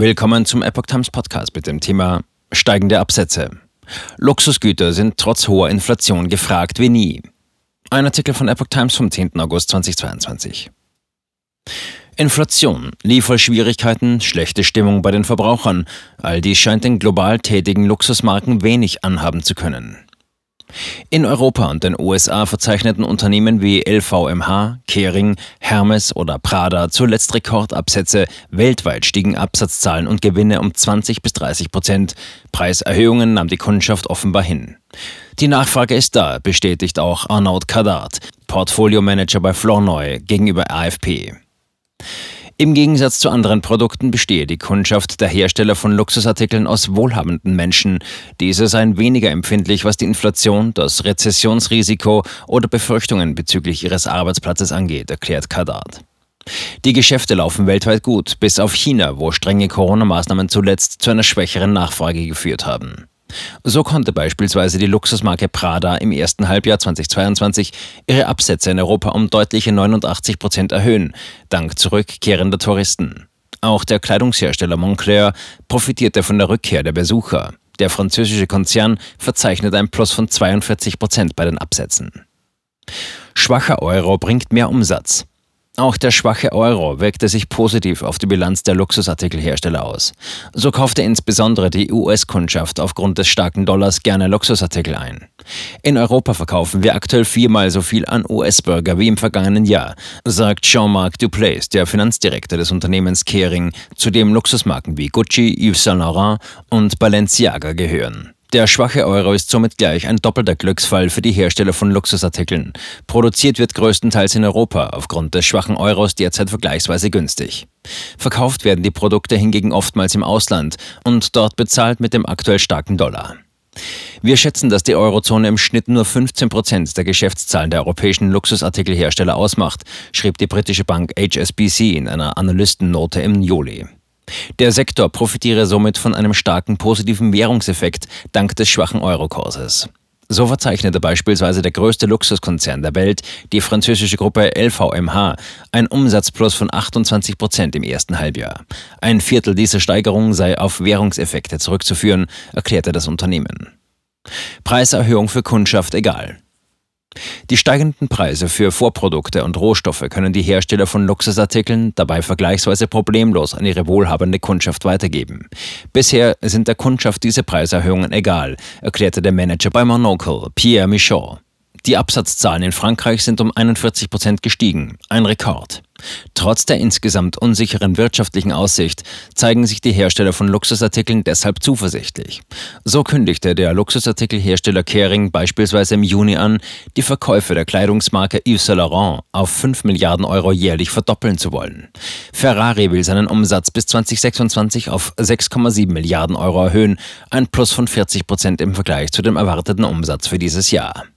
Willkommen zum Epoch Times Podcast mit dem Thema steigende Absätze. Luxusgüter sind trotz hoher Inflation gefragt wie nie. Ein Artikel von Epoch Times vom 10. August 2022. Inflation, Lieferschwierigkeiten, schlechte Stimmung bei den Verbrauchern, all dies scheint den global tätigen Luxusmarken wenig anhaben zu können. In Europa und den USA verzeichneten Unternehmen wie LVMH, Kering, Hermes oder Prada zuletzt Rekordabsätze. Weltweit stiegen Absatzzahlen und Gewinne um 20 bis 30 Prozent. Preiserhöhungen nahm die Kundschaft offenbar hin. Die Nachfrage ist da, bestätigt auch Arnaud Kadart, Portfolio-Manager bei Flournoy, gegenüber AFP. Im Gegensatz zu anderen Produkten bestehe die Kundschaft der Hersteller von Luxusartikeln aus wohlhabenden Menschen. Diese seien weniger empfindlich, was die Inflation, das Rezessionsrisiko oder Befürchtungen bezüglich ihres Arbeitsplatzes angeht, erklärt Kadart. Die Geschäfte laufen weltweit gut, bis auf China, wo strenge Corona-Maßnahmen zuletzt zu einer schwächeren Nachfrage geführt haben. So konnte beispielsweise die Luxusmarke Prada im ersten Halbjahr 2022 ihre Absätze in Europa um deutliche 89 Prozent erhöhen, dank zurückkehrender Touristen. Auch der Kleidungshersteller Moncler profitierte von der Rückkehr der Besucher. Der französische Konzern verzeichnet ein Plus von 42 Prozent bei den Absätzen. Schwacher Euro bringt mehr Umsatz. Auch der schwache Euro wirkte sich positiv auf die Bilanz der Luxusartikelhersteller aus. So kaufte insbesondere die US-Kundschaft aufgrund des starken Dollars gerne Luxusartikel ein. In Europa verkaufen wir aktuell viermal so viel an US-Bürger wie im vergangenen Jahr, sagt Jean-Marc Duplace, der Finanzdirektor des Unternehmens Kering, zu dem Luxusmarken wie Gucci, Yves Saint Laurent und Balenciaga gehören. Der schwache Euro ist somit gleich ein doppelter Glücksfall für die Hersteller von Luxusartikeln. Produziert wird größtenteils in Europa, aufgrund des schwachen Euros derzeit vergleichsweise günstig. Verkauft werden die Produkte hingegen oftmals im Ausland und dort bezahlt mit dem aktuell starken Dollar. Wir schätzen, dass die Eurozone im Schnitt nur 15 Prozent der Geschäftszahlen der europäischen Luxusartikelhersteller ausmacht, schrieb die britische Bank HSBC in einer Analystennote im Juli. Der Sektor profitiere somit von einem starken positiven Währungseffekt dank des schwachen Eurokurses. So verzeichnete beispielsweise der größte Luxuskonzern der Welt, die französische Gruppe LVMH, ein Umsatzplus von 28 Prozent im ersten Halbjahr. Ein Viertel dieser Steigerung sei auf Währungseffekte zurückzuführen, erklärte das Unternehmen. Preiserhöhung für Kundschaft egal. Die steigenden Preise für Vorprodukte und Rohstoffe können die Hersteller von Luxusartikeln dabei vergleichsweise problemlos an ihre wohlhabende Kundschaft weitergeben. Bisher sind der Kundschaft diese Preiserhöhungen egal, erklärte der Manager bei Monocle, Pierre Michaud. Die Absatzzahlen in Frankreich sind um 41 Prozent gestiegen, ein Rekord. Trotz der insgesamt unsicheren wirtschaftlichen Aussicht zeigen sich die Hersteller von Luxusartikeln deshalb zuversichtlich. So kündigte der Luxusartikelhersteller Kering beispielsweise im Juni an, die Verkäufe der Kleidungsmarke Yves Saint Laurent auf 5 Milliarden Euro jährlich verdoppeln zu wollen. Ferrari will seinen Umsatz bis 2026 auf 6,7 Milliarden Euro erhöhen, ein Plus von 40 Prozent im Vergleich zu dem erwarteten Umsatz für dieses Jahr.